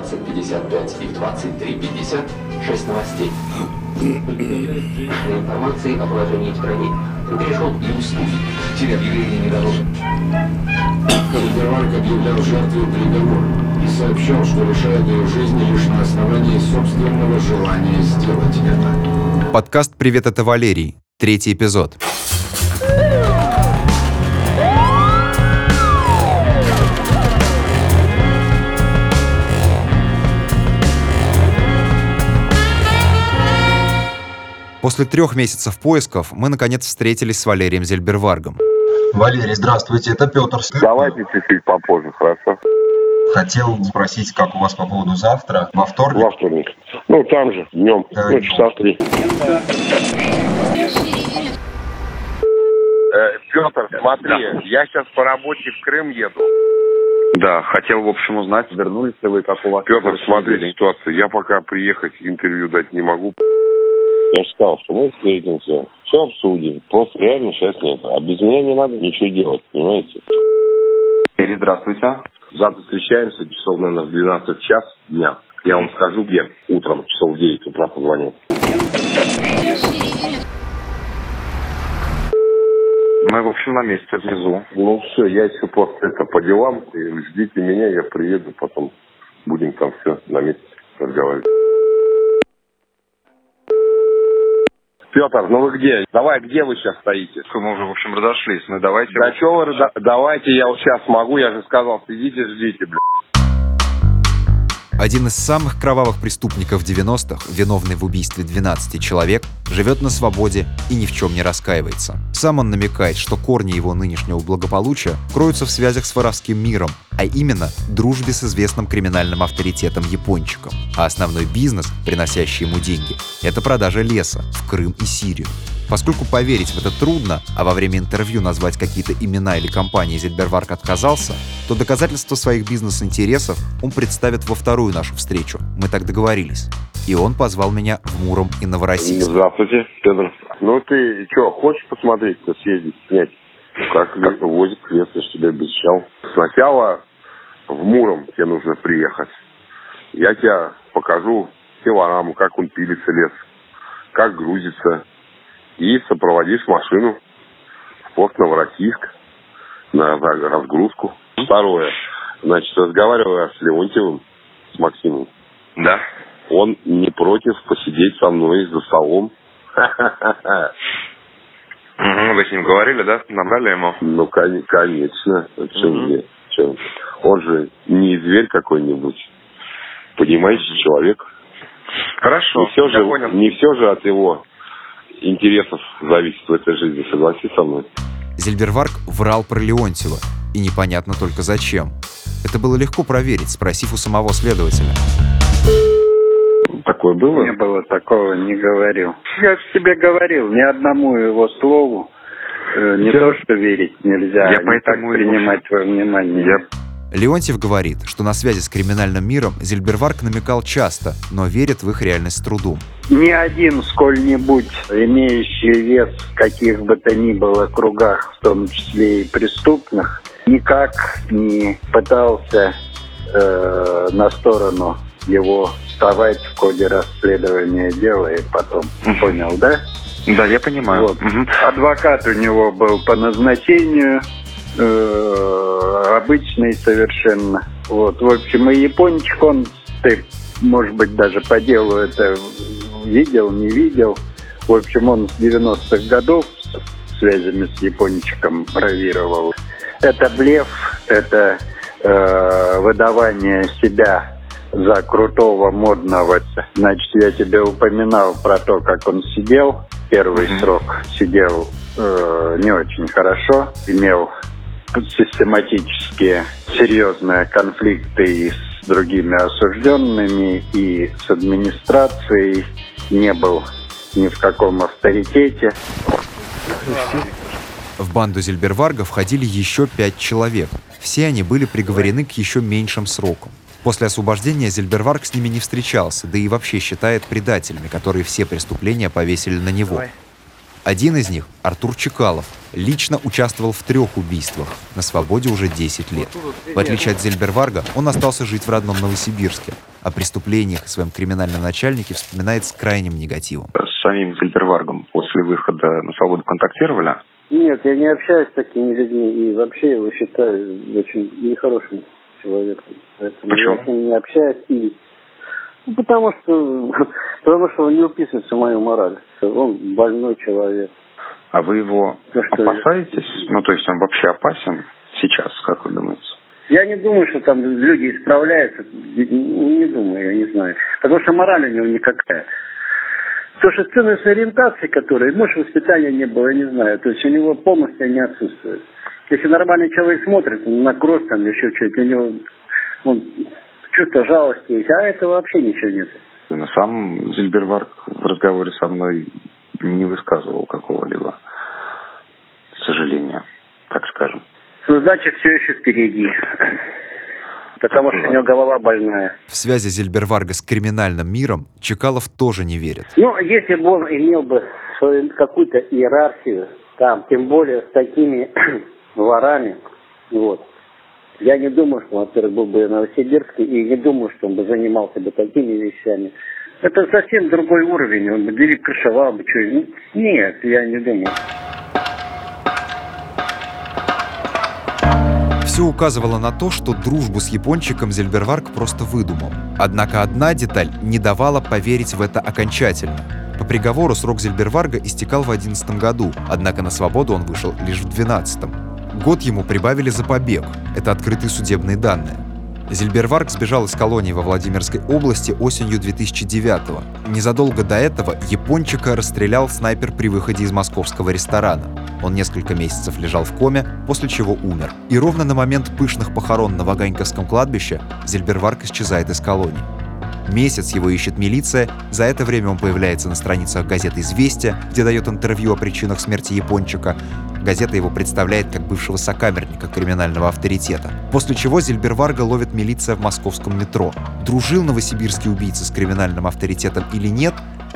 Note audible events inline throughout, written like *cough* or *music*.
20.55 и в 23.50 6 новостей. Информации о положении в стране перешел и услуги. Телеобъявление не дано. Зельберварк объявлял жертву приговор и сообщал, что лишает ее жизни лишь на основании собственного желания сделать это. Подкаст «Привет, это Валерий». Третий эпизод. После трех месяцев поисков мы наконец встретились с Валерием Зельберваргом. Валерий, здравствуйте, это Петр. Давайте чуть-чуть попозже, хорошо? Хотел спросить, как у вас по поводу завтра, во вторник? Во вторник. Ну, там же, днем, Да, ну, часа три. Э, Петр, смотри, я сейчас по работе в Крым еду. Да, хотел, в общем, узнать, вернулись ли вы, как у вас... Петр, смотри, ситуация. Я пока приехать интервью дать не могу. Я же сказал, что мы встретимся, все обсудим. Просто реально сейчас нет. А без меня не надо ничего делать, понимаете? Валерий, здравствуйте. Завтра встречаемся, часов, наверное, в 12 час дня. Я вам скажу, где. Утром, часов в 9 утра позвоню. Мы, в общем, на месте внизу. Ну все, я еще просто это по делам. И Ждите меня, я приеду, потом будем там все на месте разговаривать. Петр, ну вы где? Давай, где вы сейчас стоите? Мы уже, в общем, разошлись. Ну, давайте... Да что вы, да- давайте я вот сейчас могу, я же сказал, сидите, ждите, бля. Один из самых кровавых преступников 90-х, виновный в убийстве 12 человек, живет на свободе и ни в чем не раскаивается. Сам он намекает, что корни его нынешнего благополучия кроются в связях с воровским миром, а именно дружбе с известным криминальным авторитетом Япончиком. А основной бизнес, приносящий ему деньги, это продажа леса в Крым и Сирию. Поскольку поверить в это трудно, а во время интервью назвать какие-то имена или компании Зельберварк отказался, то доказательства своих бизнес-интересов он представит во вторую нашу встречу. Мы так договорились. И он позвал меня в Муром и Новороссийск. Здравствуйте, Петр. Ну ты что, хочешь посмотреть, то съездить, снять? Как, как возит лес, я ж тебе обещал. Сначала в Муром тебе нужно приехать. Я тебе покажу пилораму, как он пилится лес, как грузится. И сопроводишь машину в порт Новороссийск на разгрузку. Второе. Значит, разговариваю с Леонтьевым, с Максимом. Да. Он не против посидеть со мной за столом. Мгм, Вы с ним говорили, да? Набрали ему? Ну, кон- конечно. Чем мне? Чем? Он же не зверь какой-нибудь. Понимающий человек. Хорошо, Не все, я же, понял. не все же от его интересов зависит в этой жизни. Согласись со мной. Зельберварк врал про Леонтьева, и непонятно только зачем. Это было легко проверить, спросив у самого следователя. Такое было? Не было такого, не говорил. Я же тебе говорил, ни одному его слову э, не Я- то, что верить нельзя, Я не поэтому так принимать во внимание. Я... Леонтьев говорит, что на связи с криминальным миром Зельберварк намекал часто, но верит в их реальность с трудом. Ни один сколь-нибудь имеющий вес в каких бы то ни было кругах, в том числе и преступных, никак не пытался э, на сторону его вставать в ходе расследования дела и потом. Понял, да? Да, я понимаю. Вот. Мгм. Адвокат у него был по назначению, э, обычный совершенно. Вот, в общем, и япончик он, ты, может быть, даже по делу это видел, не видел. В общем, он с 90-х годов связями с япончиком бравировал. Это блеф, это э, выдавание себя за крутого, модного. Значит, я тебе упоминал про то, как он сидел. Первый Мгм. срок сидел э, не очень хорошо, имел систематические серьезные конфликты и с другими осужденными, и с администрацией, не был ни в каком авторитете. В банду Зельберварга входили еще пять человек. Все они были приговорены к еще меньшим срокам. После освобождения Зельберварг с ними не встречался, да и вообще считает предателями, которые все преступления повесили на него. Один из них, Артур Чекалов, лично участвовал в трех убийствах, на свободе уже 10 лет. В отличие от Зельберварга, он остался жить в родном Новосибирске. О преступлениях и своем криминальном начальнике вспоминает с крайним негативом. С самим Зельберваргом после выхода на свободу контактировали? Нет, я не общаюсь с такими людьми и вообще его считаю очень нехорошим человеком. Поэтому Почему? я с ним не общаюсь и ну, потому что *laughs* потому что он не уписывается в мою мораль. Он больной человек. А вы его Ну опасаетесь? Ну, то есть он вообще опасен сейчас, как вы думаете? Я не думаю, что там люди исправляются. Не не думаю, я не знаю. Потому что мораль у него никакая. То, что ценность ориентации, которой, может, воспитания не было, я не знаю. То есть у него полностью не отсутствует. Если нормальный человек смотрит на кровь, там еще что-то, у него он, чувство жалости есть, а этого вообще ничего нет. Но сам Зильберварк в разговоре со мной не высказывал какого-либо сожаления, так скажем. Ну, значит, все еще впереди. Потому что у него голова больная. В связи Зельберварга с криминальным миром Чекалов тоже не верит. Ну, если бы он имел бы свою какую-то иерархию, там, тем более с такими ворами, вот, я не думаю, что он, во-первых, был бы в Новосибирске, и не думаю, что он бы занимался бы такими вещами. Это совсем другой уровень, он бы дверь крышевал бы, что Нет, я не думаю. Все указывало на то, что дружбу с япончиком Зельберварг просто выдумал. Однако одна деталь не давала поверить в это окончательно. По приговору срок Зельберварга истекал в 11 году, однако на свободу он вышел лишь в 12 Год ему прибавили за побег. Это открытые судебные данные. Зельберварг сбежал из колонии во Владимирской области осенью 2009-го. Незадолго до этого япончика расстрелял снайпер при выходе из московского ресторана. Он несколько месяцев лежал в коме, после чего умер. И ровно на момент пышных похорон на Ваганьковском кладбище Зельберварг исчезает из колонии. Месяц его ищет милиция, за это время он появляется на страницах газеты «Известия», где дает интервью о причинах смерти япончика. Газета его представляет как бывшего сокамерника криминального авторитета. После чего Зельберварга ловит милиция в московском метро. Дружил новосибирский убийца с криминальным авторитетом или нет,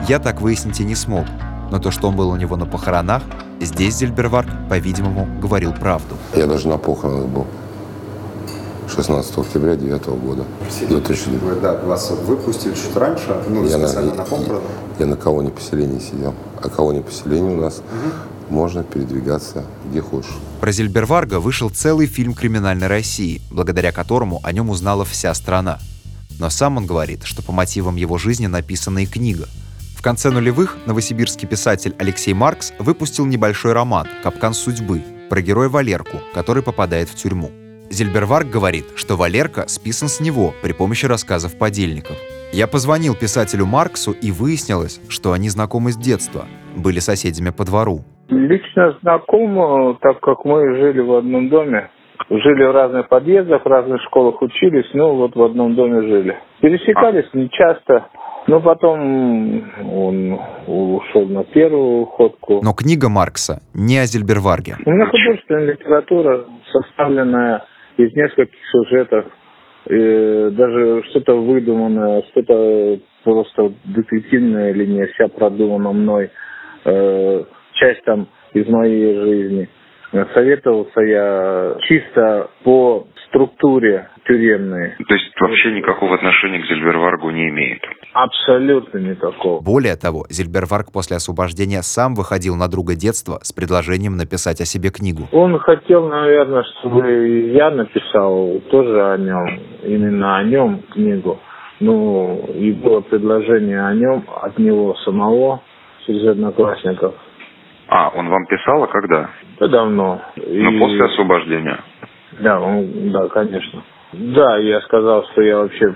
я так выяснить и не смог. Но то, что он был у него на похоронах, здесь Зельберварг, по-видимому, говорил правду. Я даже на похоронах был. 16 октября 2009 года. 2009. Вы, да, вас выпустили чуть раньше, ну, Я на, специально на похороны. я на колонии поселения сидел. А колония поселения у нас можно передвигаться где хочешь. Про Зельберварга вышел целый фильм криминальной России, благодаря которому о нем узнала вся страна. Но сам он говорит, что по мотивам его жизни написана и книга. В конце нулевых новосибирский писатель Алексей Маркс выпустил небольшой роман «Капкан судьбы» про героя Валерку, который попадает в тюрьму. Зельберварг говорит, что Валерка списан с него при помощи рассказов подельников. Я позвонил писателю Марксу и выяснилось, что они знакомы с детства, были соседями по двору. Лично знаком, так как мы жили в одном доме. Жили в разных подъездах, в разных школах учились, ну вот в одном доме жили. Пересекались нечасто, но потом он ушел на первую ходку. Но книга Маркса не о Зельберварге. У меня художественная литература, составленная из нескольких сюжетов, и даже что-то выдуманное, что-то просто детективная линия, вся продумана мной, э, часть там из моей жизни. Советовался я чисто по структуре тюремной. То есть вообще никакого отношения к Зельберваргу не имеет? Абсолютно никакого. Более того, Зельберварг после освобождения сам выходил на друга детства с предложением написать о себе книгу. Он хотел, наверное, чтобы я написал тоже о нем, именно о нем книгу. Ну, и было предложение о нем от него самого, через одноклассников. А, он вам писал, а когда? Да давно. Ну, И- после освобождения. Да, он, да, конечно. Да, я сказал, что я вообще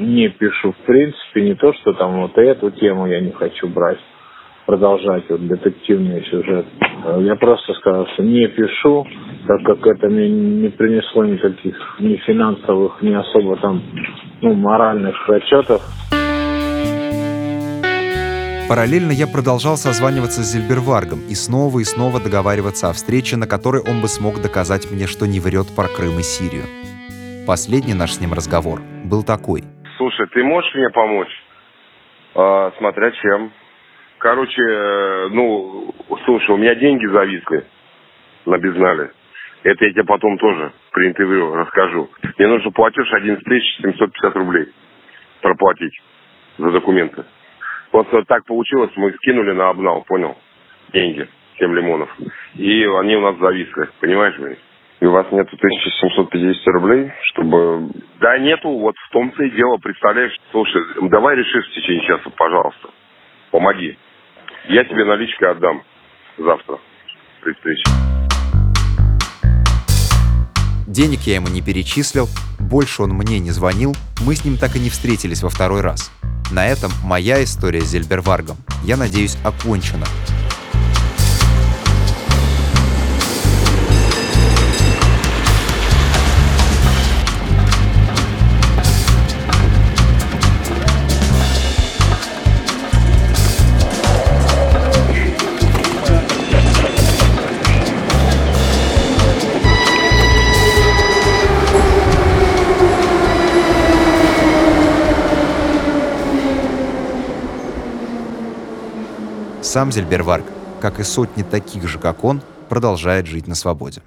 не пишу в принципе, не то, что там вот эту тему я не хочу брать, продолжать вот детективный сюжет. Я просто сказал, что не пишу, так как это мне не принесло никаких ни финансовых, ни особо там, ну, моральных расчетов. Параллельно я продолжал созваниваться с Зельберваргом и снова и снова договариваться о встрече, на которой он бы смог доказать мне, что не врет про Крым и Сирию. Последний наш с ним разговор был такой. Слушай, ты можешь мне помочь? А, смотря чем. короче, э, ну, слушай, у меня деньги зависли на безнале. Это я тебе потом тоже при интервью расскажу. Мне нужно платеж 11 750 рублей проплатить за документы. Вот так получилось, мы скинули на обнал, понял? Деньги, 7 лимонов. И они у нас зависли, понимаешь, блин? И у вас нету 1750 рублей, чтобы... Да нету, вот в том-то и дело, представляешь? Слушай, давай решишь в течение часа, пожалуйста. Помоги. Я тебе наличкой отдам завтра при встрече. Денег я ему не перечислил, больше он мне не звонил, мы с ним так и не встретились во второй раз. На этом моя история с Зельберваргом, я надеюсь, окончена. Сам Зельберварг, как и сотни таких же, как он, продолжает жить на свободе.